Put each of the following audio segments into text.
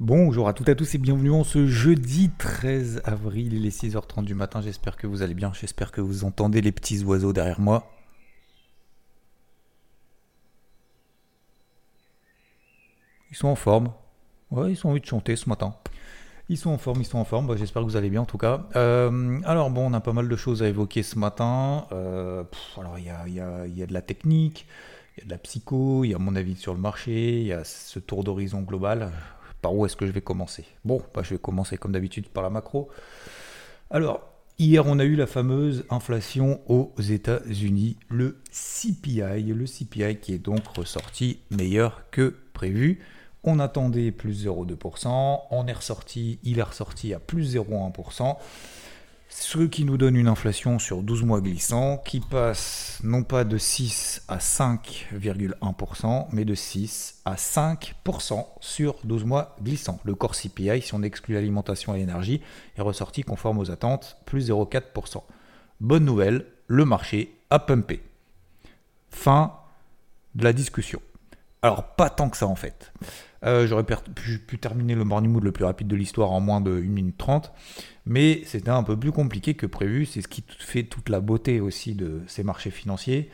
Bonjour à toutes et à tous et bienvenue en ce jeudi 13 avril, il est 6h30 du matin, j'espère que vous allez bien, j'espère que vous entendez les petits oiseaux derrière moi. Ils sont en forme. Ouais, ils ont envie de chanter ce matin. Ils sont en forme, ils sont en forme. Bah, J'espère que vous allez bien en tout cas. Euh, alors bon, on a pas mal de choses à évoquer ce matin. Euh, alors il y a, y a- il y a de la technique, il y a de la psycho, il y a mon avis sur le marché, il y a ce tour d'horizon global. Par où est-ce que je vais commencer Bon, bah, je vais commencer comme d'habitude par la macro. Alors, hier, on a eu la fameuse inflation aux États-Unis, le CPI, le CPI qui est donc ressorti meilleur que prévu. On attendait plus 0,2%, on est ressorti, il est ressorti à plus 0,1%, ce qui nous donne une inflation sur 12 mois glissant qui passe non pas de 6 à 5,1%, mais de 6 à 5% sur 12 mois glissant. Le corps CPI, si on exclut l'alimentation et l'énergie, est ressorti conforme aux attentes, plus 0,4%. Bonne nouvelle, le marché a pumpé. Fin de la discussion. Alors, pas tant que ça en fait. Euh, J'aurais pu, terminer le morning mood le plus rapide de l'histoire en moins de 1 minute 30, mais c'était un peu plus compliqué que prévu. C'est ce qui fait toute la beauté aussi de ces marchés financiers.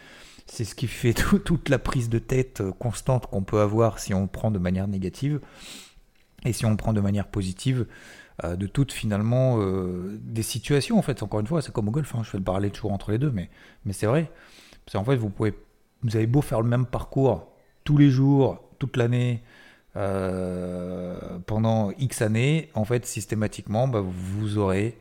C'est ce qui fait tout- toute la prise de tête constante qu'on peut avoir si on prend de manière négative. Et si on prend de manière positive, euh, de toutes finalement euh, des situations en fait. Encore une fois, c'est comme au golf, hein, je fais le parallèle toujours entre les deux, mais, mais c'est vrai. Parce qu'en fait, vous pouvez, vous avez beau faire le même parcours tous les jours, toute l'année, euh, pendant X années, en fait, systématiquement, bah, vous aurez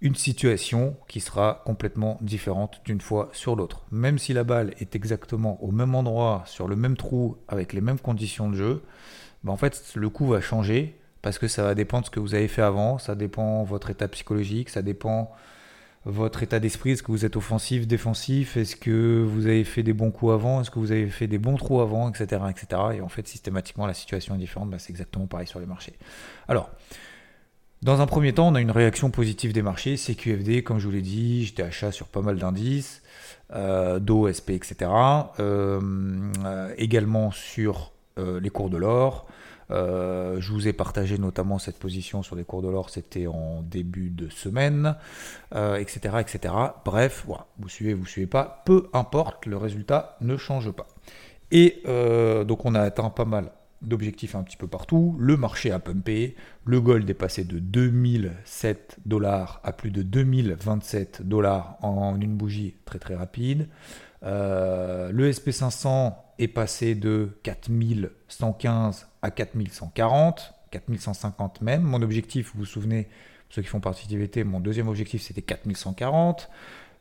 une situation qui sera complètement différente d'une fois sur l'autre. Même si la balle est exactement au même endroit, sur le même trou, avec les mêmes conditions de jeu, bah, en fait, le coup va changer parce que ça va dépendre de ce que vous avez fait avant, ça dépend de votre état psychologique, ça dépend votre état d'esprit, est-ce que vous êtes offensif, défensif, est-ce que vous avez fait des bons coups avant, est-ce que vous avez fait des bons trous avant, etc. etc. Et en fait, systématiquement, la situation est différente, bah, c'est exactement pareil sur les marchés. Alors, dans un premier temps, on a une réaction positive des marchés, CQFD, comme je vous l'ai dit, j'étais achat sur pas mal d'indices, euh, DO, SP, etc. Euh, euh, également sur les cours de l'or. Euh, je vous ai partagé notamment cette position sur les cours de l'or, c'était en début de semaine, euh, etc., etc. Bref, voilà, vous suivez, vous suivez pas, peu importe, le résultat ne change pas. Et euh, donc on a atteint pas mal d'objectifs un petit peu partout. Le marché a pumpé, le gold est passé de 2007 dollars à plus de 2027 dollars en une bougie très très rapide. Le SP500 est passé de 4115 à 4140, 4150 même. Mon objectif, vous vous souvenez, pour ceux qui font partie de TVT, mon deuxième objectif c'était 4140.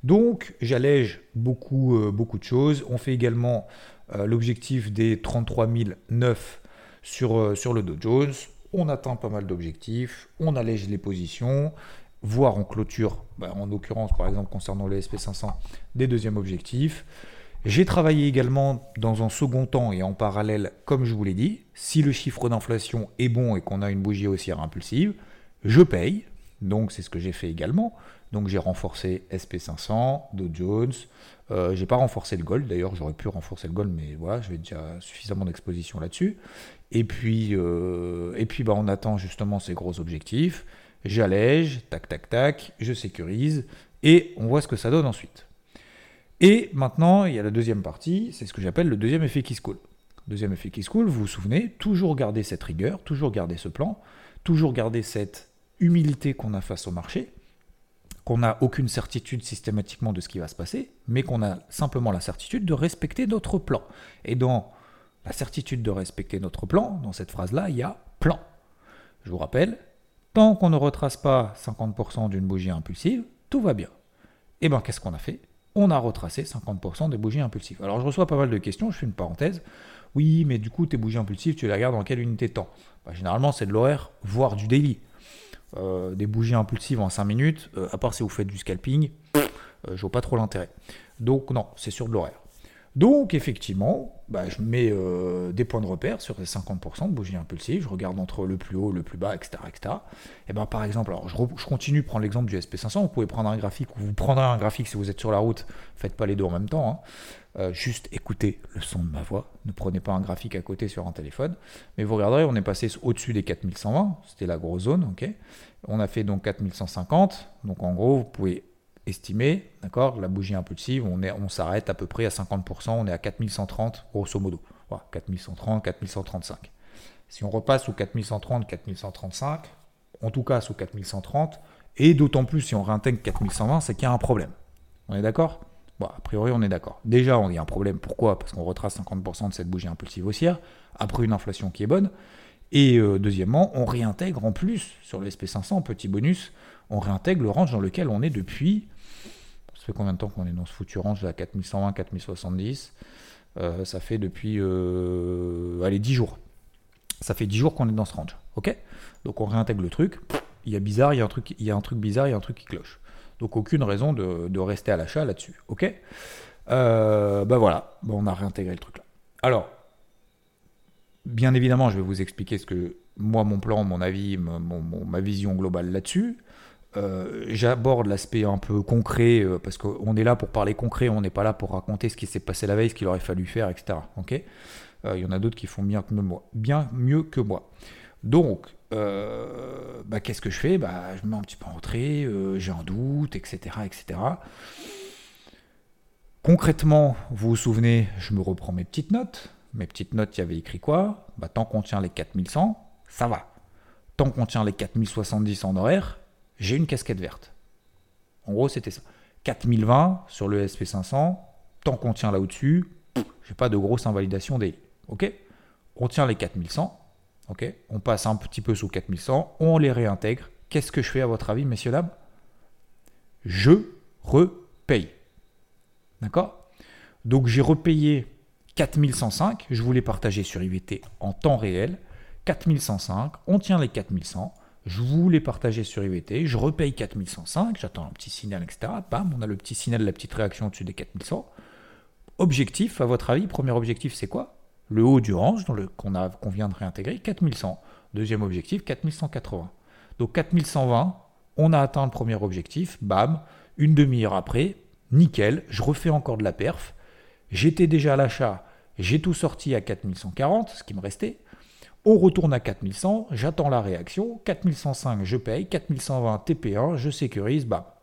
Donc j'allège beaucoup, euh, beaucoup de choses. On fait également euh, l'objectif des 33 009 sur, euh, sur le Dow Jones. On atteint pas mal d'objectifs, on allège les positions, voire on clôture, bah, en l'occurrence par exemple concernant le SP500, des deuxièmes objectifs. J'ai travaillé également dans un second temps et en parallèle, comme je vous l'ai dit, si le chiffre d'inflation est bon et qu'on a une bougie haussière impulsive, je paye. Donc c'est ce que j'ai fait également. Donc j'ai renforcé SP500, Dow Jones. Euh, j'ai pas renforcé le gold. D'ailleurs j'aurais pu renforcer le gold, mais voilà, j'avais déjà suffisamment d'exposition là-dessus. Et puis, euh, et puis bah, on attend justement ces gros objectifs. J'allège, tac tac tac, je sécurise et on voit ce que ça donne ensuite. Et maintenant, il y a la deuxième partie, c'est ce que j'appelle le deuxième effet qui se coule. Deuxième effet qui se coule, vous vous souvenez, toujours garder cette rigueur, toujours garder ce plan, toujours garder cette humilité qu'on a face au marché, qu'on n'a aucune certitude systématiquement de ce qui va se passer, mais qu'on a simplement la certitude de respecter notre plan. Et dans la certitude de respecter notre plan, dans cette phrase-là, il y a plan. Je vous rappelle, tant qu'on ne retrace pas 50% d'une bougie impulsive, tout va bien. Et bien, qu'est-ce qu'on a fait? On a retracé 50% des bougies impulsives. Alors je reçois pas mal de questions, je fais une parenthèse. Oui, mais du coup, tes bougies impulsives, tu les regardes dans quelle unité de temps? Bah, Généralement, c'est de l'horaire, voire du daily. Euh, des bougies impulsives en 5 minutes, euh, à part si vous faites du scalping, je vois pas trop l'intérêt. Donc non, c'est sur de l'horaire. Donc effectivement, bah, je mets euh, des points de repère sur les 50% de bougies impulsives, je regarde entre le plus haut, le plus bas, etc. etc. Et ben, par exemple, alors je, continue de prendre l'exemple du SP500, vous pouvez prendre un graphique, ou vous prendrez un graphique si vous êtes sur la route, faites pas les deux en même temps, hein. euh, juste écoutez le son de ma voix, ne prenez pas un graphique à côté sur un téléphone, mais vous regarderez, on est passé au-dessus des 4120, c'était la grosse zone, ok. On a fait donc 4150, donc en gros, vous pouvez estimé, d'accord La bougie impulsive, on, est, on s'arrête à peu près à 50%, on est à 4130 grosso modo. Voilà, 4130, 4135. Si on repasse sous 4130, 4135, en tout cas sous 4130, et d'autant plus si on réintègre 4120, c'est qu'il y a un problème. On est d'accord? Bon, a priori, on est d'accord. Déjà, on y a un problème. Pourquoi? Parce qu'on retrace 50% de cette bougie impulsive haussière, après une inflation qui est bonne. Et euh, deuxièmement, on réintègre en plus sur le SP500, petit bonus, on réintègre le range dans lequel on est depuis. Ça fait combien de temps qu'on est dans ce foutu range là? 4120, 4070 euh, Ça fait depuis. Euh, allez, 10 jours. Ça fait 10 jours qu'on est dans ce range. Ok? Donc on réintègre le truc. Il y a bizarre, il y a un truc, il y a un truc bizarre, il y a un truc qui cloche. Donc aucune raison de, rester à l'achat là-dessus. Ok? Bah voilà, on a réintégré le truc là. Alors, bien évidemment, je vais vous expliquer ce que moi, mon plan, mon avis, ma vision globale là-dessus. Euh, j'aborde l'aspect un peu concret, euh, parce qu'on est là pour parler concret, on n'est pas là pour raconter ce qui s'est passé la veille, ce qu'il aurait fallu faire, etc. Ok? Il y en a d'autres qui font bien, mieux que moi. Donc, euh, bah, qu'est-ce que je fais? Bah, Je me mets un petit peu en retrait, j'ai un doute, etc., etc. Concrètement, vous vous souvenez, je me reprends mes petites notes. Mes petites notes, il y avait écrit quoi? Bah, Tant qu'on tient les 4100, ça va. Tant qu'on tient les 4070 en horaire, j'ai une casquette verte. En gros, c'était ça. 4020 sur le SP500, tant qu'on tient là au-dessus, j'ai pas de grosse invalidation des. Ok? On tient les 4100. Ok? On passe un petit peu sous 4100, on les réintègre. Qu'est-ce que je fais à votre avis, messieurs, dames? Je repaye. D'accord? Donc j'ai repayé 4105, je voulais partager sur IVT en temps réel. 4105, on tient les 4100, je voulais partager sur IVT, je repaye 4105, j'attends un petit signal, etc. Bam, on a le petit signal, la petite réaction au-dessus des 4100. Objectif, à votre avis, premier objectif, c'est quoi? Le haut du range qu'on vient de réintégrer, 4100. Deuxième objectif, 4180. Donc 4120, on a atteint le premier objectif, bam, une demi-heure après, nickel, je refais encore de la perf. J'étais déjà à l'achat, j'ai tout sorti à 4140, ce qui me restait. On retourne à 4100, j'attends la réaction, 4105 je paye, 4120 TP1, je sécurise, bah.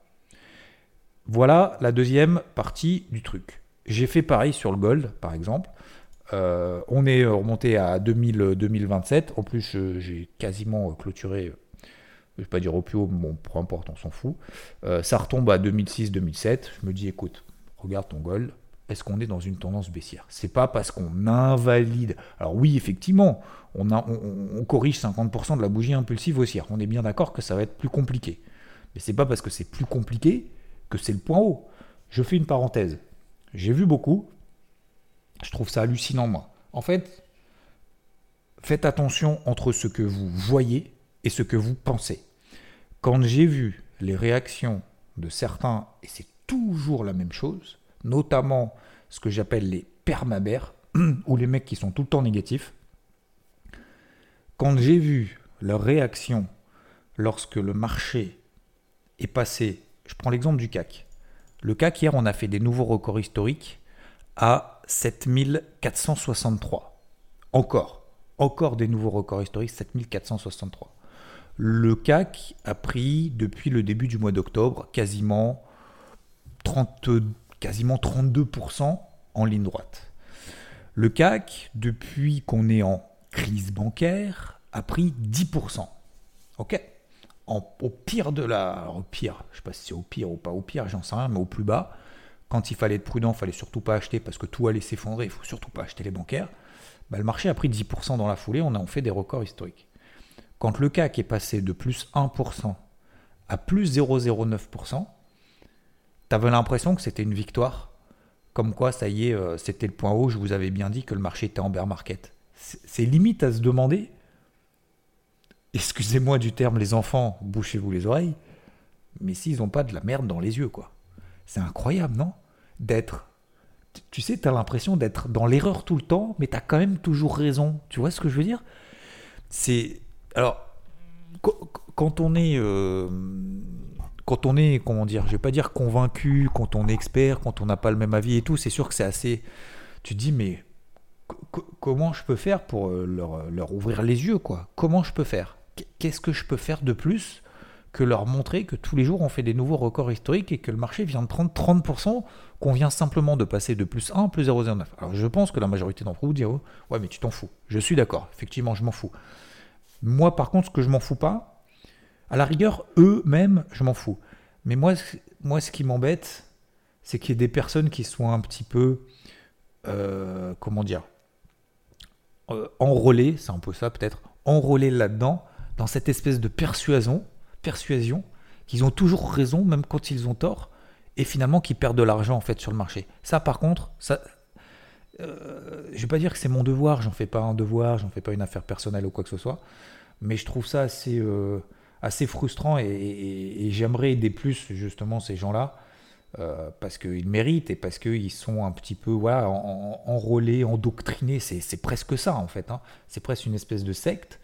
Voilà la deuxième partie du truc. J'ai fait pareil sur le gold, par exemple. Euh, on est remonté à 2000, 2027. En plus, j'ai quasiment clôturé, je ne vais pas dire au plus haut, bon, peu importe, on s'en fout. Euh, ça retombe à 2006-2007. Je me dis, écoute, regarde ton gold, est-ce qu'on est dans une tendance baissière C'est pas parce qu'on invalide. Alors oui, effectivement, on, corrige 50% de la bougie impulsive haussière. On est bien d'accord que ça va être plus compliqué. Mais c'est pas parce que c'est plus compliqué que c'est le point haut. Je fais une parenthèse. J'ai vu beaucoup. Je trouve ça hallucinant, moi. En fait, faites attention entre ce que vous voyez et ce que vous pensez. Quand j'ai vu les réactions de certains, et c'est toujours la même chose, notamment ce que j'appelle les permabères, ou les mecs qui sont tout le temps négatifs. Quand j'ai vu leur réaction lorsque le marché est passé, je prends l'exemple du CAC. Le CAC, hier, on a fait des nouveaux records historiques à 7463. Encore, encore des nouveaux records historiques, 7463. Le CAC a pris, depuis le début du mois d'octobre, quasiment 32 quasiment 32% en ligne droite. Le CAC, depuis qu'on est en crise bancaire, a pris 10%. OK? Au pire de la... Au pire, je ne sais pas si c'est au pire ou pas au pire, j'en sais rien, mais au plus bas, quand il fallait être prudent, il fallait surtout pas acheter parce que tout allait s'effondrer, il faut surtout pas acheter les bancaires. Bah, le marché a pris 10% dans la foulée, on a fait des records historiques. Quand le CAC est passé de plus 1% à plus 0,09%, avais l'impression que c'était une victoire? Comme quoi, ça y est, euh, c'était le point haut, je vous avais bien dit que le marché était en bear market. C'est limite à se demander, excusez-moi du terme, les enfants, bouchez-vous les oreilles, mais s'ils n'ont pas de la merde dans les yeux, quoi. C'est incroyable, non? D'être. Tu sais, tu as l'impression d'être dans l'erreur tout le temps, mais tu as quand même toujours raison. Tu vois ce que je veux dire? C'est. Alors, quand on est. Euh, quand on est, comment dire, je vais pas dire convaincu, quand on est expert, quand on n'a pas le même avis et tout, c'est sûr que c'est assez. Tu dis, mais comment je peux faire pour euh, leur, leur, ouvrir les yeux, quoi? Comment je peux faire? Qu'est-ce que je peux faire de plus que leur montrer que tous les jours on fait des nouveaux records historiques et que le marché vient de prendre 30%, qu'on vient simplement de passer de plus 1 plus 0,09. Alors je pense que la majorité d'entre vous diront Ouais, mais tu t'en fous. Je suis d'accord, effectivement, je m'en fous. Moi, par contre, ce que je m'en fous pas, à la rigueur, eux-mêmes, je m'en fous. Mais moi, ce qui m'embête, c'est qu'il y ait des personnes qui soient un petit peu. Euh, comment dire euh, Enrôlées, c'est un peu ça peut-être, enrôlées là-dedans, dans cette espèce de persuasion persuasion qu'ils ont toujours raison, même quand ils ont tort, et finalement qu'ils perdent de l'argent en fait sur le marché. Ça, par contre, ça, euh, je vais pas dire que c'est mon devoir, j'en fais pas un devoir, j'en fais pas une affaire personnelle ou quoi que ce soit, mais je trouve ça assez, euh, assez frustrant et, j'aimerais aider plus justement ces gens-là. Euh, parce qu'ils méritent et parce qu'ils sont un petit peu voilà, enrôlés, endoctrinés. C'est presque ça en fait. Hein. C'est presque une espèce de secte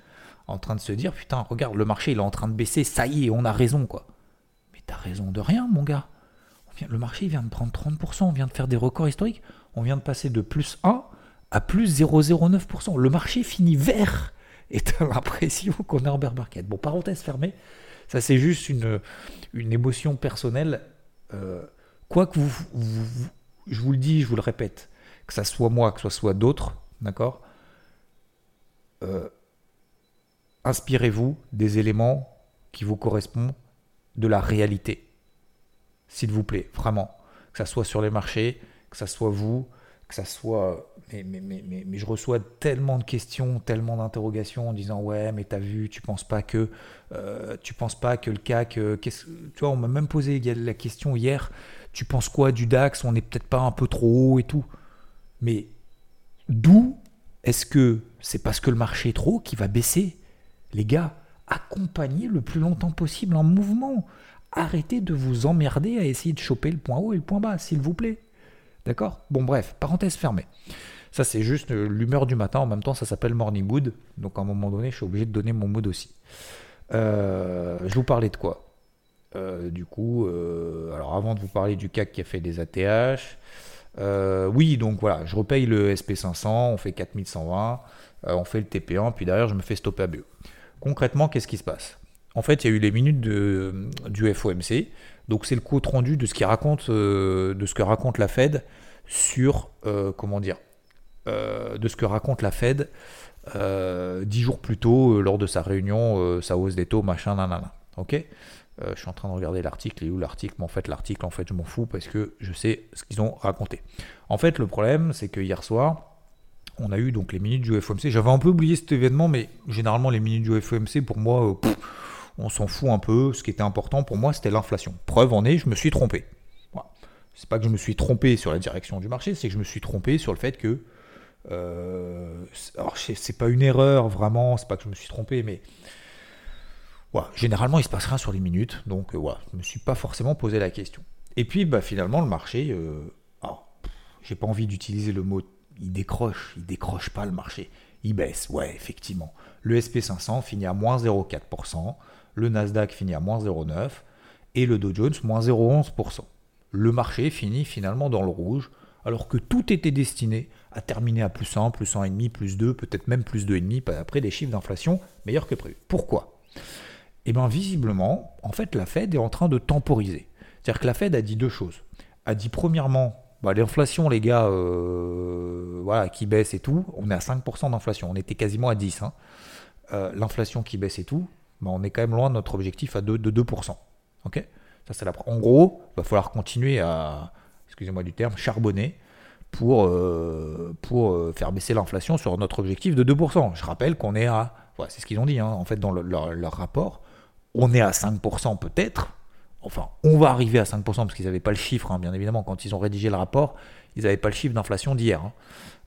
en train de se dire putain, regarde, le marché il est en train de baisser, ça y est, on a raison quoi. Mais t'as raison de rien, mon gars. le marché vient de prendre 30%, on vient de faire des records historiques, on vient de passer de plus 1 à plus 0,09%. Le marché finit vert et t'as l'impression qu'on est en market. Bon, parenthèse fermée, ça c'est juste une, une émotion personnelle. Euh, quoi que vous, je vous le dis, je vous le répète, que ça soit moi, que ce soit d'autres, d'accord euh, inspirez-vous des éléments qui vous correspondent de la réalité. S'il vous plaît, vraiment. Que ça soit sur les marchés, que ça soit vous, que ça soit. Mais, je reçois tellement de questions, tellement d'interrogations en disant Ouais, mais t'as vu, tu penses pas que. Euh, tu penses pas que le CAC. Euh, tu vois, on m'a même posé la question hier Tu penses quoi du DAX On n'est peut-être pas un peu trop haut et tout. Mais d'où est-ce que c'est parce que le marché est trop qui va baisser? Les gars, accompagnez le plus longtemps possible en mouvement. Arrêtez de vous emmerder à essayer de choper le point haut et le point bas, s'il vous plaît. D'accord? Bon, bref, parenthèse fermée. Ça, c'est juste euh, l'humeur du matin. En même temps, ça s'appelle morning mood. Donc, à un moment donné, je suis obligé de donner mon mood aussi. Euh, je vous parlais de quoi? Euh, Du coup, alors avant de vous parler du CAC qui a fait des ATH, oui, donc voilà, je repaye le SP500, on fait 4120, on fait le TP1, puis derrière, je me fais stopper à BE. Concrètement, qu'est-ce qui se passe? En fait, il y a eu les minutes du FOMC. Donc, c'est le compte rendu de ce, qui raconte, euh, de ce que raconte la Fed sur, euh, comment dire, euh, de ce que raconte la Fed dix jours plus tôt lors de sa réunion, sa hausse des taux, machin, nanana. Ok? Je suis en train de regarder l'article et où l'article, mais en fait l'article, en fait, je m'en fous parce que je sais ce qu'ils ont raconté. En fait, le problème, c'est que hier soir, on a eu donc les minutes du FOMC. J'avais un peu oublié cet événement, mais généralement les minutes du FOMC, pour moi, on s'en fout un peu. Ce qui était important pour moi, c'était l'inflation. Preuve en est, je me suis trompé. C'est pas que je me suis trompé sur la direction du marché, c'est que je me suis trompé sur le fait que. Euh, alors, c'est pas une erreur vraiment, c'est pas que je me suis trompé, mais. Généralement, il se passe rien sur les minutes, donc euh, voilà, je me suis pas forcément posé la question. Et puis, bah, finalement, le marché. Euh, j'ai pas envie d'utiliser le mot il décroche, il décroche pas le marché. Il baisse, ouais, effectivement. Le SP500 finit à moins 0,4%, le Nasdaq finit à moins 0,9% et le Dow Jones moins 0,11%. Le marché finit finalement dans le rouge, alors que tout était destiné à terminer à plus 1, plus 1,5, plus 2, peut-être même plus 2,5 après des chiffres d'inflation meilleurs que prévu. Pourquoi? Eh bien, visiblement, en fait, la Fed est en train de temporiser. C'est-à-dire que la Fed a dit deux choses. A dit premièrement bah, l'inflation, les gars, euh, voilà, qui baisse et tout, on est à 5% d'inflation. On était quasiment à 10. Hein. Euh, l'inflation qui baisse et tout, bah, on est quand même loin de notre objectif à 2, de 2%. Ok? Ça, c'est la... En gros, il va falloir continuer à, excusez-moi du terme, charbonner pour, euh, pour faire baisser l'inflation sur notre objectif de 2%. Je rappelle qu'on est à, c'est ce qu'ils ont dit, hein, en fait, dans leur, rapport, on est à 5% peut-être, enfin, on va arriver à 5% parce qu'ils n'avaient pas le chiffre, hein, bien évidemment, quand ils ont rédigé le rapport, ils n'avaient pas le chiffre d'inflation d'hier. Hein.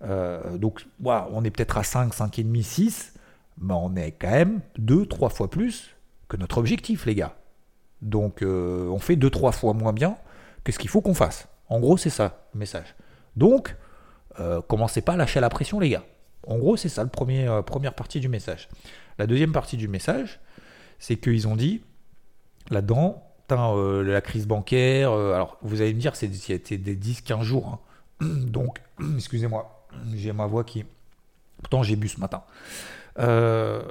Euh, donc, voilà, on est peut-être à 5, 5,5, 6, mais on est quand même 2, 3 fois plus que notre objectif, les gars. Donc, euh, on fait 2, 3 fois moins bien que ce qu'il faut qu'on fasse. En gros, c'est ça le message. Donc, euh, commencez pas à lâcher la pression, les gars. En gros, c'est ça la premier, première partie du message. La deuxième partie du message, c'est qu'ils ont dit, là-dedans, euh, la crise bancaire, euh, alors vous allez me dire, c'est des 10-15 jours. Hein. Donc, excusez-moi, j'ai ma voix qui. Pourtant, j'ai bu ce matin. Euh,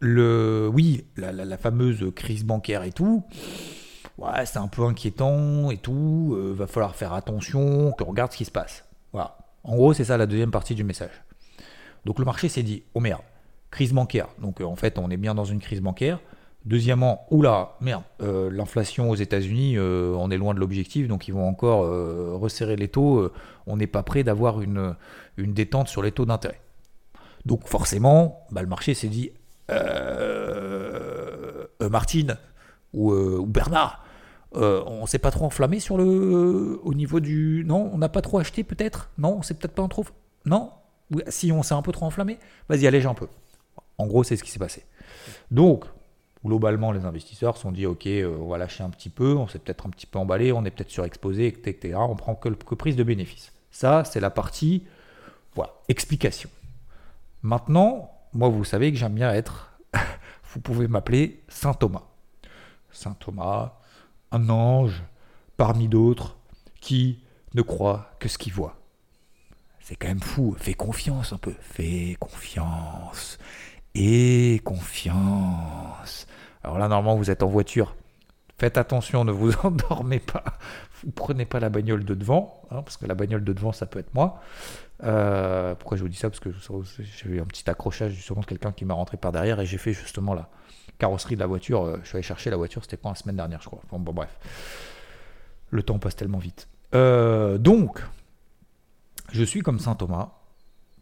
le, oui, la, fameuse crise bancaire et tout, ouais, c'est un peu inquiétant et tout. va falloir faire attention, que regarde ce qui se passe. Voilà. En gros, c'est ça la deuxième partie du message. Donc le marché s'est dit, oh merde, crise bancaire. Donc en fait, on est bien dans une crise bancaire. Deuxièmement, oula, merde, euh, l'inflation aux États-Unis, euh, on est loin de l'objectif, donc ils vont encore euh, resserrer les taux. on n'est pas prêt d'avoir une, détente sur les taux d'intérêt. Donc forcément, bah, le marché s'est dit, Martine ou, Bernard, on s'est pas trop enflammé sur le, au niveau du, non, on n'a pas trop acheté peut-être, non, on s'est peut-être pas en trop, non, si on s'est un peu trop enflammé, vas-y allège un peu. En gros, c'est ce qui s'est passé. Donc, globalement, les investisseurs se sont dit ok, euh, on va lâcher un petit peu, on s'est peut-être un petit peu emballé, on est peut-être surexposé, etc. On prend que, prise de bénéfices. Ça, c'est la partie voilà, explication. Maintenant, moi, vous savez que j'aime bien être, vous pouvez m'appeler Saint Thomas. Saint Thomas, un ange parmi d'autres qui ne croit que ce qu'il voit. C'est quand même fou. Fais confiance un peu. Fais confiance. Et confiance. Alors là, normalement, vous êtes en voiture. Faites attention, ne vous endormez pas. Vous prenez pas la bagnole de devant, hein, parce que la bagnole de devant, ça peut être moi. Euh, pourquoi je vous dis ça? Parce que j'ai eu un petit accrochage justement de quelqu'un qui m'a rentré par derrière et j'ai fait justement la carrosserie de la voiture. Euh, je suis allé chercher la voiture, c'était quand la semaine dernière, je crois. Bon, bref. Le temps passe tellement vite. Euh, donc, je suis comme Saint Thomas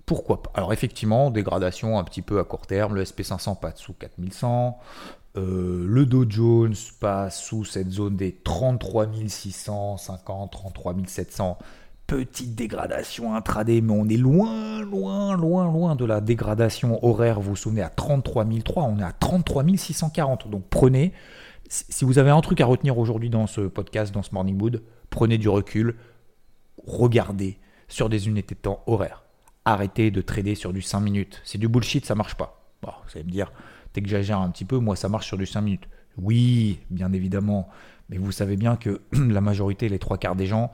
pourquoi pas? Alors effectivement, dégradation un petit peu à court terme, le SP500 passe sous 4100, euh, le Dow Jones passe sous cette zone des 33 650, 33 700. Petite dégradation intraday, mais on est loin, loin, loin, loin de la dégradation horaire. Vous vous souvenez, à 33 003, on est à 33 640. Donc prenez, si vous avez un truc à retenir aujourd'hui dans ce podcast, dans ce Morning Mood, prenez du recul, regardez sur des unités de temps horaires arrêtez de trader sur du 5 minutes. C'est du bullshit, ça marche pas. vous allez me dire, que j'agère un petit peu, moi ça marche sur du 5 minutes. Oui, bien évidemment, mais vous savez bien que la majorité, les trois quarts des gens,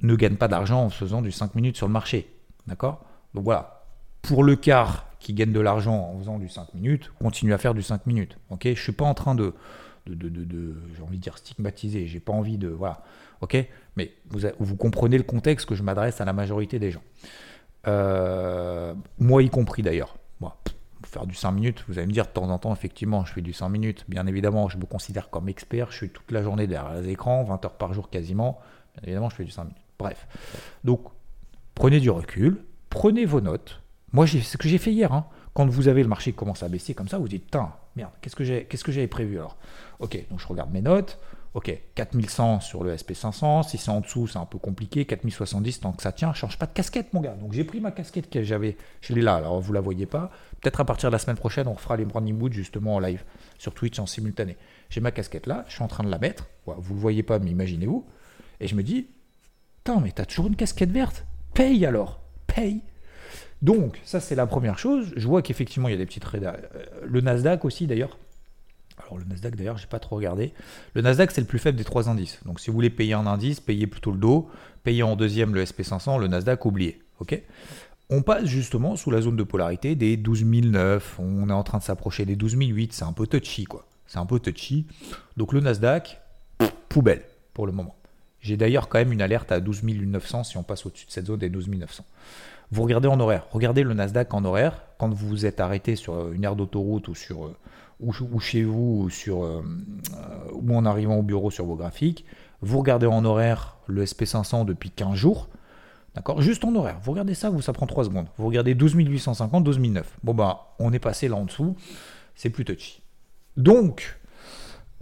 ne gagnent pas d'argent en faisant du 5 minutes sur le marché. D'accord? Donc voilà, pour le quart qui gagne de l'argent en faisant du 5 minutes, continuez à faire du 5 minutes. Ok? Je suis pas en train de, j'ai envie de dire stigmatiser, j'ai pas envie de. Voilà. Ok? Mais vous, vous comprenez le contexte que je m'adresse à la majorité des gens. Euh, moi y compris d'ailleurs. Moi, faire du 5 minutes, vous allez me dire de temps en temps, effectivement, je fais du 5 minutes. Bien évidemment, je me considère comme expert. Je suis toute la journée derrière les écrans, 20 heures par jour quasiment. Bien évidemment, je fais du 5 minutes. Bref. Donc, prenez du recul, prenez vos notes. Moi, c'est ce que j'ai fait hier. Hein. Quand vous avez le marché qui commence à baisser comme ça, vous dites, putain, merde, qu'est-ce que j'avais prévu alors? Ok, donc je regarde mes notes. Ok, 4100 sur le SP500, si c'est en dessous, c'est un peu compliqué. 4070, tant que ça tient, change pas de casquette, mon gars. Donc j'ai pris ma casquette que j'avais, je l'ai là, alors vous la voyez pas. Peut-être à partir de la semaine prochaine, on fera les branding mood justement en live sur Twitch en simultané. J'ai ma casquette là, je suis en train de la mettre. Vous le voyez pas, mais imaginez-vous. Et je me dis, putain, mais t'as toujours une casquette verte? Paye alors, paye. Donc, ça c'est la première chose. Je vois qu'effectivement, il y a des petites... Euh, le Nasdaq aussi d'ailleurs, alors le Nasdaq d'ailleurs, j'ai pas trop regardé. Le Nasdaq c'est le plus faible des trois indices. Donc si vous voulez payer un indice, payez plutôt le dos. Payez en deuxième le SP500, le Nasdaq oubliez. Ok? On passe justement sous la zone de polarité des 12009. On est en train de s'approcher des 12008. C'est un peu touchy quoi. C'est un peu touchy. Donc le Nasdaq, poubelle pour le moment. J'ai d'ailleurs quand même une alerte à 12900 si on passe au-dessus de cette zone des 12900. Vous regardez en horaire. Regardez le Nasdaq en horaire. Quand vous vous êtes arrêté sur une aire d'autoroute ou sur euh, ou, chez vous ou, sur, euh, ou en arrivant au bureau sur vos graphiques, vous regardez en horaire le SP500 depuis 15 jours, d'accord Juste en horaire. Vous regardez ça, vous, ça prend 3 secondes. Vous regardez 12 850, 12 Bon, bah, on est passé là en dessous, c'est plus touchy. Donc,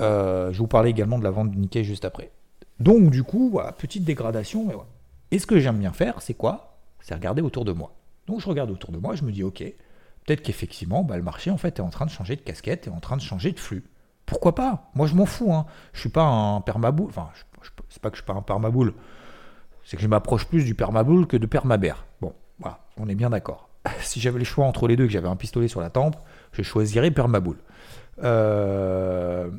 Euh, je vous parlais également de la vente du Nikkei juste après. Donc du coup, voilà, petite dégradation. Mais Et ce que j'aime bien faire, c'est quoi? C'est regarder autour de moi. Donc je regarde autour de moi, je me dis, ok, peut-être qu'effectivement, bah, le marché en fait est en train de changer de casquette, est en train de changer de flux. Pourquoi pas? Moi je m'en fous. Hein. Je suis pas un permaboule. Enfin, c'est pas que je suis pas un permaboule. C'est que je m'approche plus du permaboule que de permabère. Bon, voilà, on est bien d'accord. si j'avais le choix entre les deux, que j'avais un pistolet sur la tempe, je choisirais permaboule. Euh,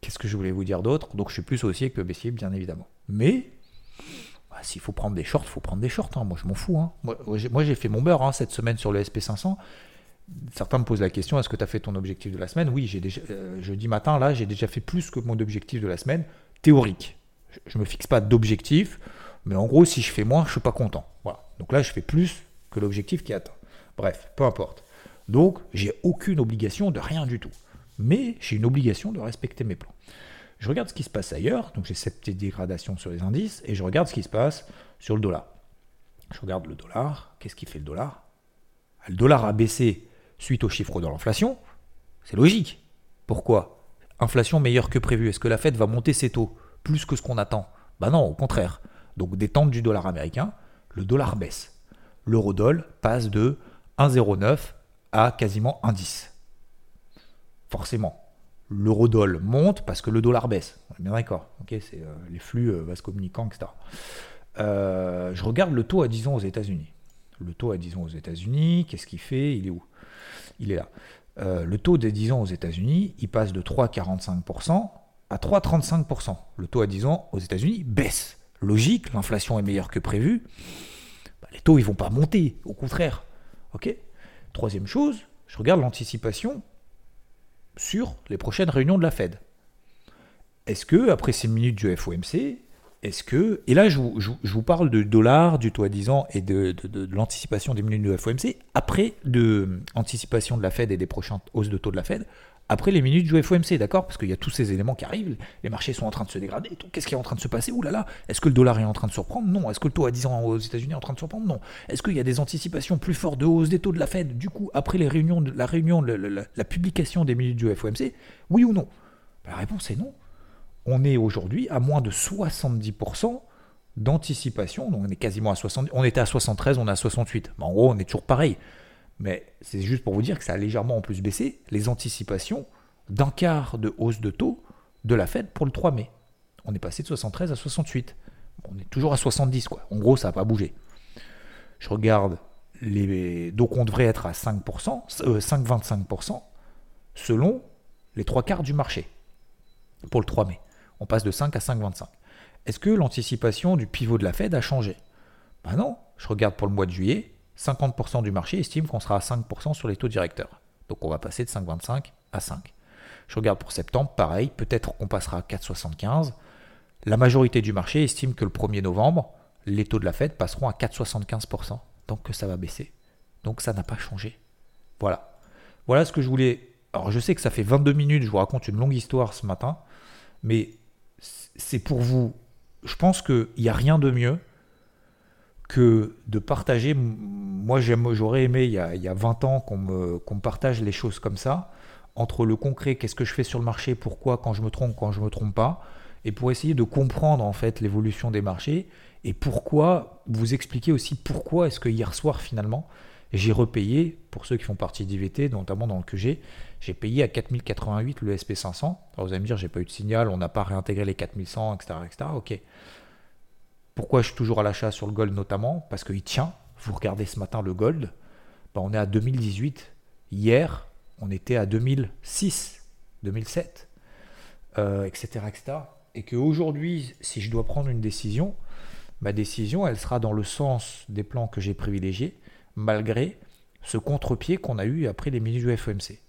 qu'est-ce que je voulais vous dire d'autre? Donc je suis plus haussier que baissier, bien évidemment. Mais bah, s'il faut prendre des shorts, il faut prendre des shorts. Hein. Moi, je m'en fous. Hein. Moi, j'ai fait mon beurre hein, cette semaine sur le SP500. Certains me posent la question est-ce que tu as fait ton objectif de la semaine? Oui, j'ai déjà, euh, jeudi matin, là, j'ai déjà fait plus que mon objectif de la semaine théorique. Je ne me fixe pas d'objectif, mais en gros, si je fais moins, je ne suis pas content. Voilà. Donc là, je fais plus que l'objectif qui est atteint. Bref, peu importe. Donc, j'ai aucune obligation de rien du tout. Mais j'ai une obligation de respecter mes plans. Je regarde ce qui se passe ailleurs, donc j'ai cette petite dégradation sur les indices, et je regarde ce qui se passe sur le dollar. Je regarde le dollar, qu'est-ce qui fait le dollar? Le dollar a baissé suite aux chiffres de l'inflation, c'est logique. Pourquoi? Inflation meilleure que prévu. Est-ce que la Fed va monter ses taux plus que ce qu'on attend? Bah non, au contraire. Donc détente du dollar américain, le dollar baisse. L'eurodoll passe de 1,09 à quasiment 1,10. Forcément, l'eurodoll monte parce que le dollar baisse. On est bien d'accord. Euh, les flux euh, vases communicants, etc. Euh, je regarde le taux à 10 ans aux États-Unis. Le taux à 10 ans aux États-Unis, qu'est-ce qu'il fait? Il est où? Il est là. le taux des 10 ans aux États-Unis, il passe de 3,45% à 3,35%. Le taux à 10 ans aux États-Unis baisse. Logique, l'inflation est meilleure que prévu. Bah, les taux, ils vont pas monter, au contraire. Ok? Troisième chose, je regarde l'anticipation sur les prochaines réunions de la Fed. Est-ce que, après ces minutes du FOMC, est-ce que, et là je vous, parle de dollars, du taux à 10 ans et de, l'anticipation des minutes du FOMC, après de anticipation de la Fed et des prochaines hausses de taux de la Fed, après les minutes du FOMC, d'accord? Parce qu'il y a tous ces éléments qui arrivent, les marchés sont en train de se dégrader, qu'est-ce qui est en train de se passer? Ouh là là, est-ce que le dollar est en train de surprendre? Non. Est-ce que le taux à 10 ans aux États-Unis est en train de surprendre? Non. Est-ce qu'il y a des anticipations plus fortes de hausse des taux de la Fed? Du coup, après la réunion, la, publication des minutes du FOMC, oui ou non? La réponse est non. On est aujourd'hui à moins de 70% d'anticipation, donc on est quasiment à 70, on était à 73, on est à 68. en gros, on est toujours pareil. Mais c'est juste pour vous dire que ça a légèrement en plus baissé les anticipations d'un quart de hausse de taux de la Fed pour le 3 mai. On est passé de 73 à 68. On est toujours à 70, quoi. En gros, ça n'a pas bougé. Je regarde les. Donc, on devrait être à 5%, 5,25% euh, selon les trois quarts du marché pour le 3 mai. On passe de 5 à 5,25. Est-ce que l'anticipation du pivot de la Fed a changé? Ben non. Je regarde pour le mois de juillet, 50% du marché estime qu'on sera à 5% sur les taux directeurs. Donc on va passer de 5,25 à 5. Je regarde pour septembre, pareil, peut-être qu'on passera à 4,75. La majorité du marché estime que le 1er novembre, les taux de la Fed passeront à 4,75%. Donc que ça va baisser. Donc ça n'a pas changé. Voilà. Voilà ce que je voulais. Alors je sais que ça fait 22 minutes, je vous raconte une longue histoire ce matin, mais c'est pour vous. Je pense qu'il n'y a rien de mieux que de partager. Moi, j'aurais aimé il y, a, il y, a, 20 ans qu'on me, partage les choses comme ça, entre le concret, qu'est-ce que je fais sur le marché, pourquoi, quand je me trompe, quand je me trompe pas, et pour essayer de comprendre en fait l'évolution des marchés et pourquoi vous expliquer aussi pourquoi est-ce que hier soir finalement j'ai repayé pour ceux qui font partie d'IVT, notamment dans le QG, j'ai payé à 4088 le SP500. Alors vous allez me dire, j'ai pas eu de signal, on n'a pas réintégré les 4100, etc., etc. Ok. Pourquoi je suis toujours à l'achat sur le gold notamment Parce qu'il tient. Vous regardez ce matin le gold, ben, on est à 2018. Hier, on était à 2006, 2007, etc., etc. Et qu'aujourd'hui, si je dois prendre une décision, ma décision, elle sera dans le sens des plans que j'ai privilégiés, malgré ce contre-pied qu'on a eu après les minutes du FOMC.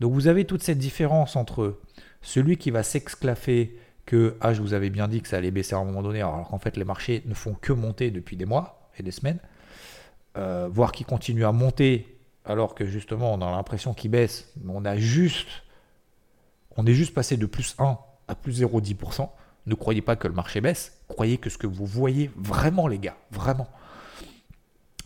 Donc vous avez toute cette différence entre celui qui va s'exclaffer que ah, je vous avais bien dit que ça allait baisser à un moment donné, alors qu'en fait les marchés ne font que monter depuis des mois et des semaines, euh, voire qui continuent à monter alors que justement on a l'impression qu'ils baissent, on juste, on est juste passé de plus 1 à plus 0,10%. Ne croyez pas que le marché baisse, croyez que ce que vous voyez vraiment les gars, vraiment.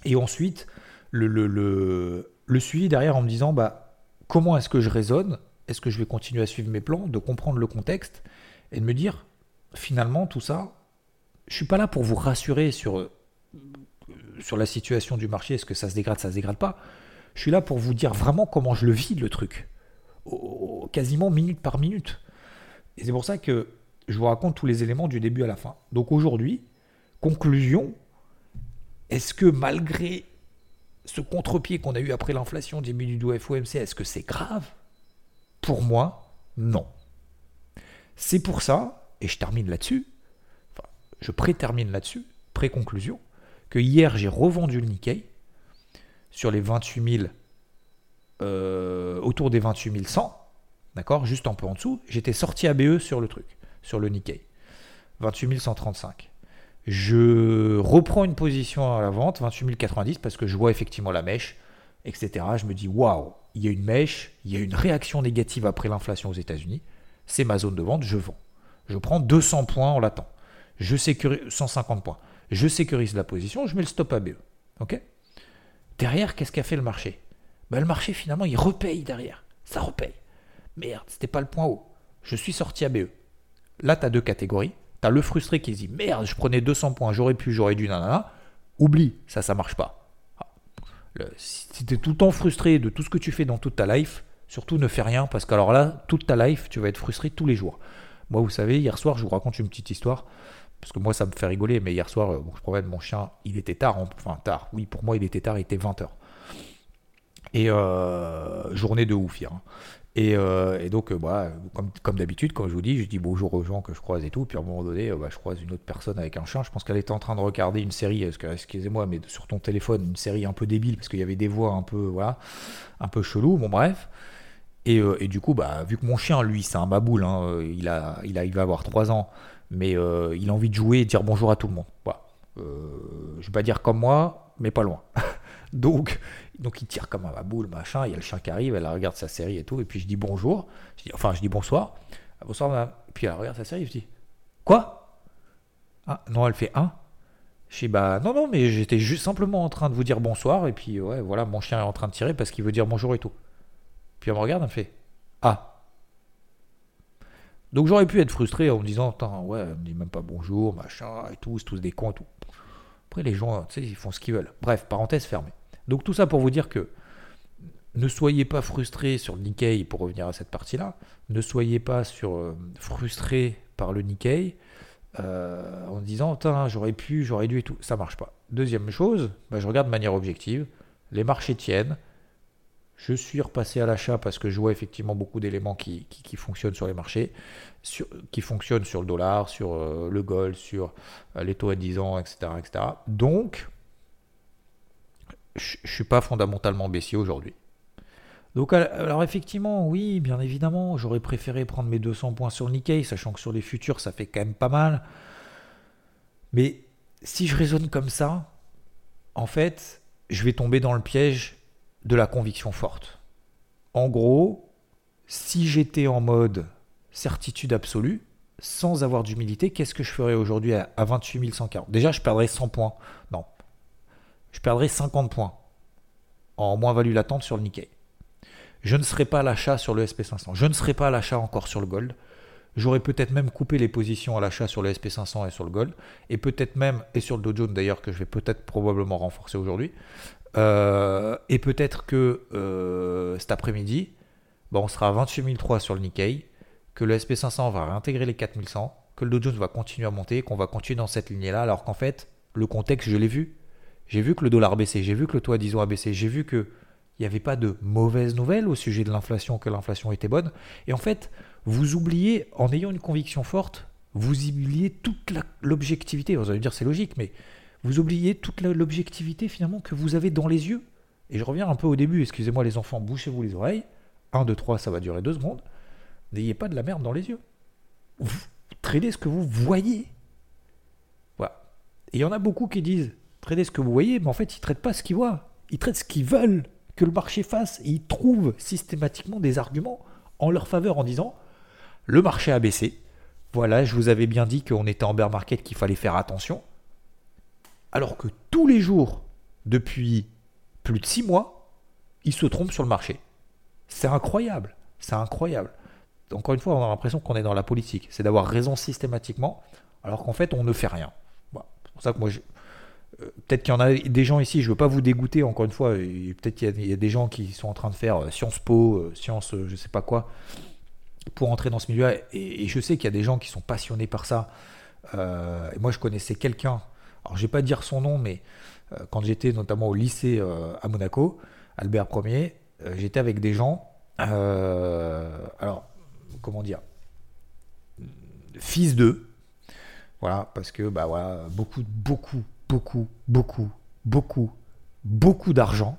Et ensuite, le, le, le, le suivi derrière en me disant bah, comment est-ce que je raisonne? Est-ce que je vais continuer à suivre mes plans, de comprendre le contexte et de me dire, finalement, tout ça, je suis pas là pour vous rassurer sur, euh, sur la situation du marché, est-ce que ça se dégrade, ça se dégrade pas. Je suis là pour vous dire vraiment comment je le vis, le truc. quasiment minute par minute. Et c'est pour ça que je vous raconte tous les éléments du début à la fin. Donc aujourd'hui, conclusion, est-ce que malgré ce contre-pied qu'on a eu après l'inflation minutes du FOMC, est-ce que c'est grave? Pour moi, non. C'est pour ça, et je termine là-dessus, je pré-termine là-dessus, pré-conclusion, que hier j'ai revendu le Nikkei sur les 28 000, euh, autour des 28 100, d'accord, juste un peu en dessous. J'étais sorti ABE sur le truc, sur le Nikkei, 28 135. Je reprends une position à la vente, 28 090, parce que je vois effectivement la mèche, etc. Je me dis, waouh, il y a une mèche, il y a une réaction négative après l'inflation aux États-Unis. C'est ma zone de vente, je vends. Je prends 200 points en l'attend. Je sécurise 150 points. Je sécurise la position, je mets le stop à BE. OK? Derrière, qu'est-ce qu'a fait le marché? Ben, Le marché, finalement, il repaye derrière. Ça repaye. Merde, c'était pas le point haut. Je suis sorti à BE. Là, tu as deux catégories. T'as le frustré qui se dit merde, je prenais 200 points, j'aurais pu, j'aurais dû, nanana. Oublie, ça, ça marche pas. Ah. si tu es tout le temps frustré de tout ce que tu fais dans toute ta life, surtout ne fais rien parce qu'alors là, toute ta life, tu vas être frustré tous les jours. Moi, vous savez, hier soir, je vous raconte une petite histoire parce que moi, ça me fait rigoler, mais hier soir, bon, je promène mon chien, il était tard, enfin tard, oui, pour moi, il était tard, il était 20h. Et euh, journée de ouf. Hein. Euh, et, donc, euh, bah, comme, d'habitude, quand je vous dis, je dis bonjour aux gens que je croise et tout. Puis à un moment donné, euh, bah, je croise une autre personne avec un chien. Je pense qu'elle était en train de regarder une série, excusez-moi, mais sur ton téléphone, une série un peu débile, parce qu'il y avait des voix un peu, voilà, un peu chelou. Bon, bref. Et, du coup, bah, vu que mon chien, lui, c'est un baboule, hein, il, a, il, a, il va avoir 3 ans, mais il a envie de jouer et de dire bonjour à tout le monde. Voilà. je vais pas dire comme moi, mais pas loin. donc, donc il tire comme un boule, machin. Il y a le chien qui arrive, elle regarde sa série et tout. Et puis je dis bonjour. enfin, je dis bonsoir. Ah, bonsoir, madame. Puis elle regarde sa série. Je dis Quoi? Ah, non, elle fait un. Je dis Bah, non, non, mais j'étais juste simplement en train de vous dire bonsoir. Et puis, ouais, voilà, mon chien est en train de tirer parce qu'il veut dire bonjour et tout. Puis elle me regarde, elle me fait Ah. Donc j'aurais pu être frustré en me disant Attends, ouais, elle me dit même pas bonjour, machin et tout, c'est tous des cons et tout. Après, les gens, tu sais, ils font ce qu'ils veulent. Bref, parenthèse fermée. Donc tout ça pour vous dire que ne soyez pas frustrés sur le Nikkei, pour revenir à cette partie-là, ne soyez pas sur, euh, frustrés par le Nikkei euh, en disant j'aurais pu, j'aurais dû et tout. Ça marche pas. Deuxième chose, bah, je regarde de manière objective, les marchés tiennent. Je suis repassé à l'achat parce que je vois effectivement beaucoup d'éléments qui, fonctionnent sur les marchés, qui fonctionnent sur le dollar, sur euh, le gold, sur les taux à 10 ans, etc. etc. Donc, je ne suis pas fondamentalement baissier aujourd'hui. Donc, alors effectivement, oui, bien évidemment, j'aurais préféré prendre mes 200 points sur le Nikkei, sachant que sur les futurs, ça fait quand même pas mal. Mais si je raisonne comme ça, en fait, je vais tomber dans le piège de la conviction forte. En gros, si j'étais en mode certitude absolue, sans avoir d'humilité, qu'est-ce que je ferais aujourd'hui à 28 140 Déjà, je perdrais 100 points. Non, je perdrai 50 points en moins-value latente sur le Nikkei. Je ne serai pas à l'achat sur le SP500. Je ne serai pas à l'achat encore sur le Gold. J'aurais peut-être même coupé les positions à l'achat sur le SP500 et sur le Gold. Et peut-être même, et sur le Dow Jones d'ailleurs, que je vais peut-être probablement renforcer aujourd'hui. Euh, et peut-être que euh, cet après-midi, bon, on sera à 28 003 sur le Nikkei, que le SP500 va réintégrer les 4100, que le Dow Jones va continuer à monter, qu'on va continuer dans cette lignée-là, alors qu'en fait, le contexte, je l'ai vu, j'ai vu que le dollar baissait, j'ai vu que le taux à 10 ans a baissé, j'ai vu qu'il n'y avait pas de mauvaises nouvelles au sujet de l'inflation, que l'inflation était bonne. Et en fait, vous oubliez, en ayant une conviction forte, vous oubliez toute l'objectivité. Vous allez me dire c'est logique, mais vous oubliez toute l'objectivité finalement que vous avez dans les yeux. Et je reviens un peu au début, excusez-moi les enfants, bouchez-vous les oreilles. 1, 2, 3, ça va durer 2 secondes. N'ayez pas de la merde dans les yeux. Vous tradez ce que vous voyez. Voilà. Et il y en a beaucoup qui disent traiter ce que vous voyez, mais en fait, ils ne traitent pas ce qu'ils voient. Ils traitent ce qu'ils veulent que le marché fasse et ils trouvent systématiquement des arguments en leur faveur en disant le marché a baissé. Voilà, je vous avais bien dit qu'on était en bear market, qu'il fallait faire attention. Alors que tous les jours, depuis plus de six mois, ils se trompent sur le marché. C'est incroyable. C'est incroyable. Encore une fois, on a l'impression qu'on est dans la politique. C'est d'avoir raison systématiquement, alors qu'en fait, on ne fait rien. C'est pour ça que moi, euh, peut-être qu'il y en a des gens ici, je ne veux pas vous dégoûter, encore une fois, peut-être qu'il y, a des gens qui sont en train de faire euh, Sciences Po, euh, Sciences, je ne sais pas quoi, pour entrer dans ce milieu-là. Et, je sais qu'il y a des gens qui sont passionnés par ça. et moi, je connaissais quelqu'un, alors je vais pas dire son nom, mais quand j'étais notamment au lycée à Monaco, Albert Ier, j'étais avec des gens, alors, comment dire, fils d'eux, voilà, parce que bah voilà, beaucoup, beaucoup, beaucoup, beaucoup, beaucoup, beaucoup d'argent.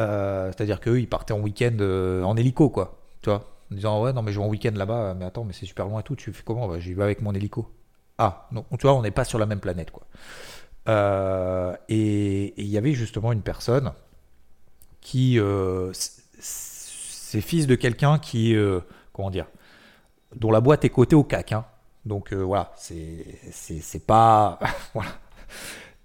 Euh, c'est-à-dire qu'eux, ils partaient en week-end euh, en hélico, quoi. Tu vois? En disant, ouais, non, mais je vais en week-end là-bas, mais attends, mais c'est super loin et tout, tu fais comment? Bah, J'y vais avec mon hélico. Ah, non, tu vois, on n'est pas sur la même planète, quoi. Euh, et il y avait justement une personne qui. c'est fils de quelqu'un qui. comment dire Dont la boîte est cotée au CAC, hein. Donc voilà, c'est pas. voilà.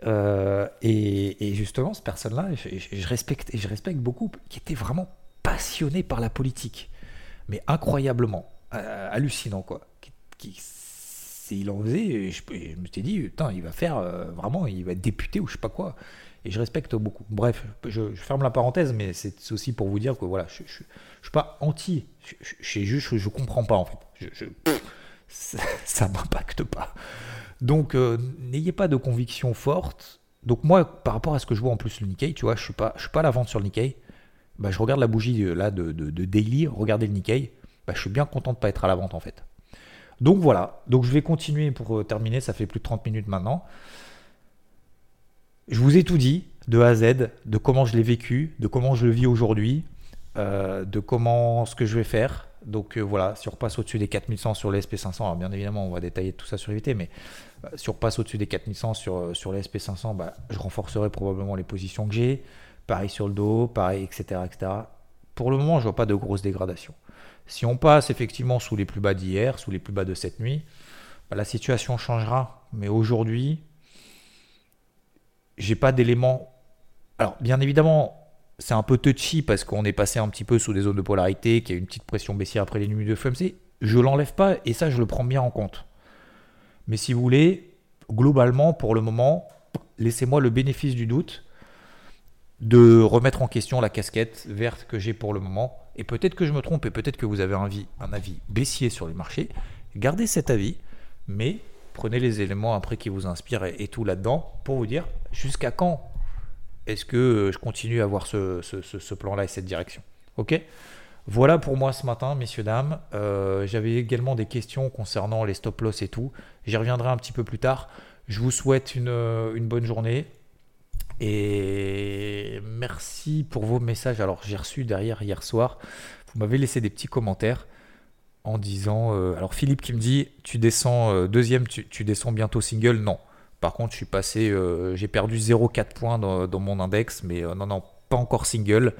Euh, et, justement, cette personne-là, je, respecte, je respecte beaucoup, qui était vraiment passionné par la politique. Mais incroyablement, euh, hallucinant, quoi. Il en faisait, je, me suis dit, putain, il va faire euh, vraiment, il va être député ou je sais pas quoi. Et je respecte beaucoup. Bref, je, ferme la parenthèse, mais c'est aussi pour vous dire que voilà, je, suis pas anti, je, juste, je, comprends pas en fait. Ça, m'impacte pas. Donc, euh, n'ayez pas de conviction forte. Donc, moi, par rapport à ce que je vois en plus le Nikkei, tu vois, je suis, pas, suis pas à la vente sur le Nikkei. Bah, je regarde la bougie euh, là de, de, daily, regardez le Nikkei. Bah, je suis bien content de ne pas être à la vente en fait. Donc voilà, donc je vais continuer pour euh, terminer, ça fait plus de 30 minutes maintenant. Je vous ai tout dit, de A à Z, de comment je l'ai vécu, de comment je le vis aujourd'hui, de comment ce que je vais faire. Donc voilà, si on repasse au-dessus des 4100 sur les SP500, alors bien évidemment on va détailler tout ça sur l'évité, mais si on repasse au-dessus des 4100 sur, euh, sur les SP500, bah, je renforcerai probablement les positions que j'ai. Pareil sur le dos, pareil, etc., etc. Pour le moment, je vois pas de grosse dégradation. Si on passe effectivement sous les plus bas d'hier, sous les plus bas de cette nuit, bah, la situation changera. Mais aujourd'hui, j'ai pas d'éléments. Alors, bien évidemment, c'est un peu touchy parce qu'on est passé un petit peu sous des zones de polarité, qu'il y a une petite pression baissière après les nuits de FMC. Je l'enlève pas et ça, je le prends bien en compte. Mais si vous voulez, globalement, pour le moment, laissez-moi le bénéfice du doute de remettre en question la casquette verte que j'ai pour le moment. Et peut-être que je me trompe et peut-être que vous avez un avis, un avis baissier sur les marchés. Gardez cet avis, mais prenez les éléments après qui vous inspirent et, tout là-dedans pour vous dire jusqu'à quand est-ce que je continue à avoir ce, plan-là et cette direction. Ok? Voilà pour moi ce matin, messieurs, dames. Euh, j'avais également des questions concernant les stop loss et tout. J'y reviendrai un petit peu plus tard. Je vous souhaite une, euh, bonne journée. Et merci pour vos messages. Alors, j'ai reçu derrière hier soir, vous m'avez laissé des petits commentaires en disant euh, Alors, Philippe qui me dit Tu descends deuxième, tu, descends bientôt single? Non. Par contre, je suis passé, j'ai perdu 0,4 points dans, dans, mon index, mais non, non, pas encore single.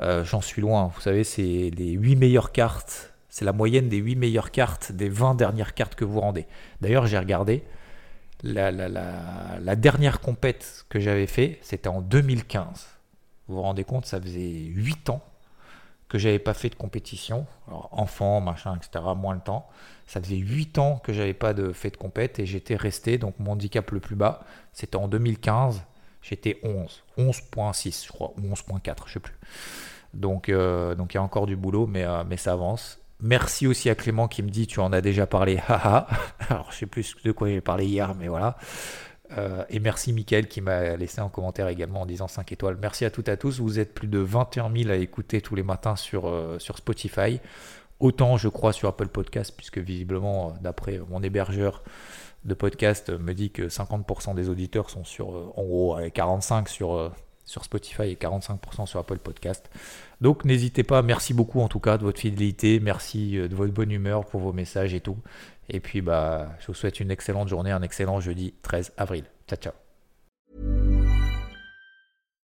Euh, j'en suis loin. Vous savez, c'est les 8 meilleures cartes. C'est la moyenne des 8 meilleures cartes des 20 dernières cartes que vous rendez. D'ailleurs, j'ai regardé. La, dernière compète que j'avais fait, c'était en 2015. Vous vous rendez compte, ça faisait 8 ans que j'avais pas fait de compétition. Alors, enfant, machin, etc., moins le temps. Ça faisait 8 ans que j'avais pas de fait de compète et j'étais resté. Donc, mon handicap le plus bas, c'était en 2015 j'étais 11, 11.6 je crois, 11.4, je sais plus. Donc euh, donc il y a encore du boulot, mais, euh, mais ça avance. Merci aussi à Clément qui me dit tu en as déjà parlé, haha. Alors je sais plus de quoi j'ai parlé hier, mais voilà. Euh, et merci Mickaël qui m'a laissé un commentaire également en disant 5 étoiles. Merci à toutes et à tous. Vous êtes plus de 21 000 à écouter tous les matins sur, sur Spotify. Autant je crois sur Apple Podcast, puisque visiblement, d'après mon hébergeur, de podcast me dit que 50% des auditeurs sont sur, euh, en gros, 45 sur, euh, sur Spotify et 45% sur Apple Podcast. Donc n'hésitez pas, merci beaucoup en tout cas de votre fidélité, merci euh, de votre bonne humeur pour vos messages et tout. Et puis bah, je vous souhaite une excellente journée, un excellent jeudi 13 avril. Ciao ciao.